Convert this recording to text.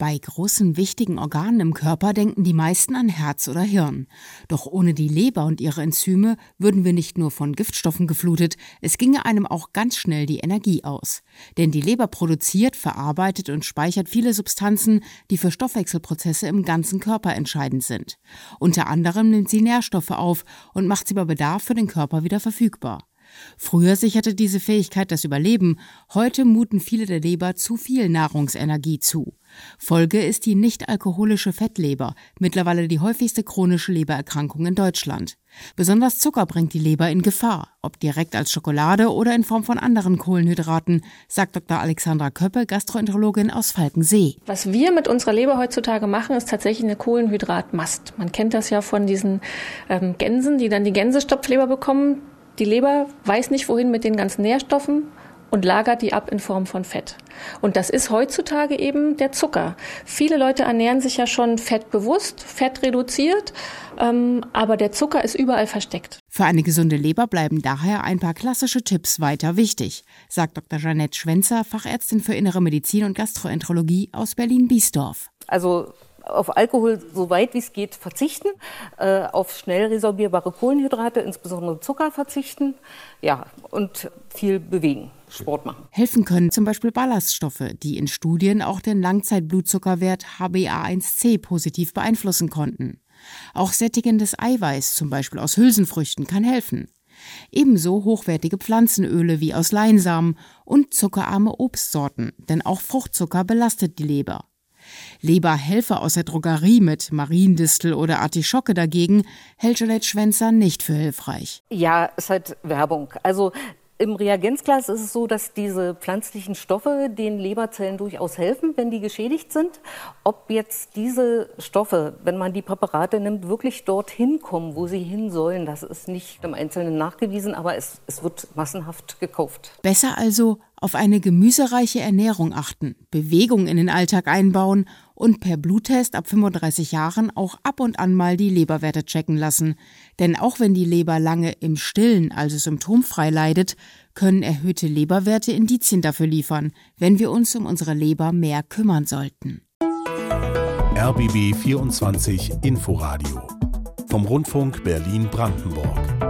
Bei großen wichtigen Organen im Körper denken die meisten an Herz oder Hirn. Doch ohne die Leber und ihre Enzyme würden wir nicht nur von Giftstoffen geflutet, es ginge einem auch ganz schnell die Energie aus. Denn die Leber produziert, verarbeitet und speichert viele Substanzen, die für Stoffwechselprozesse im ganzen Körper entscheidend sind. Unter anderem nimmt sie Nährstoffe auf und macht sie bei Bedarf für den Körper wieder verfügbar. Früher sicherte diese Fähigkeit das Überleben, heute muten viele der Leber zu viel Nahrungsenergie zu. Folge ist die nicht-alkoholische Fettleber, mittlerweile die häufigste chronische Lebererkrankung in Deutschland. Besonders Zucker bringt die Leber in Gefahr, ob direkt als Schokolade oder in Form von anderen Kohlenhydraten, sagt Dr. Alexandra Köppe, Gastroenterologin aus Falkensee. Was wir mit unserer Leber heutzutage machen, ist tatsächlich eine Kohlenhydratmast. Man kennt das ja von diesen ähm, Gänsen, die dann die Gänsestopfleber bekommen. Die Leber weiß nicht, wohin mit den ganzen Nährstoffen und lagert die ab in Form von Fett. Und das ist heutzutage eben der Zucker. Viele Leute ernähren sich ja schon fettbewusst, fett reduziert, ähm, aber der Zucker ist überall versteckt. Für eine gesunde Leber bleiben daher ein paar klassische Tipps weiter wichtig, sagt Dr. Janette Schwenzer, Fachärztin für Innere Medizin und Gastroenterologie aus Berlin-Biesdorf. Also auf Alkohol so weit wie es geht verzichten, äh, auf schnell resorbierbare Kohlenhydrate, insbesondere Zucker verzichten, ja, und viel bewegen. Sport machen. Helfen können zum Beispiel Ballaststoffe, die in Studien auch den Langzeitblutzuckerwert HbA1c positiv beeinflussen konnten. Auch sättigendes Eiweiß, zum Beispiel aus Hülsenfrüchten, kann helfen. Ebenso hochwertige Pflanzenöle wie aus Leinsamen und zuckerarme Obstsorten, denn auch Fruchtzucker belastet die Leber. Leberhelfer aus der Drogerie mit Mariendistel oder Artischocke dagegen hält Jeanette Schwenzer nicht für hilfreich. Ja, ist halt Werbung. Also im Reagenzglas ist es so, dass diese pflanzlichen Stoffe den Leberzellen durchaus helfen, wenn die geschädigt sind. Ob jetzt diese Stoffe, wenn man die Präparate nimmt, wirklich dorthin kommen, wo sie hin sollen, das ist nicht im Einzelnen nachgewiesen, aber es, es wird massenhaft gekauft. Besser also auf eine gemüsereiche Ernährung achten, Bewegung in den Alltag einbauen und per Bluttest ab 35 Jahren auch ab und an mal die Leberwerte checken lassen. Denn auch wenn die Leber lange im Stillen, also symptomfrei leidet, können erhöhte Leberwerte Indizien dafür liefern, wenn wir uns um unsere Leber mehr kümmern sollten. RBB 24 Inforadio vom Rundfunk Berlin-Brandenburg.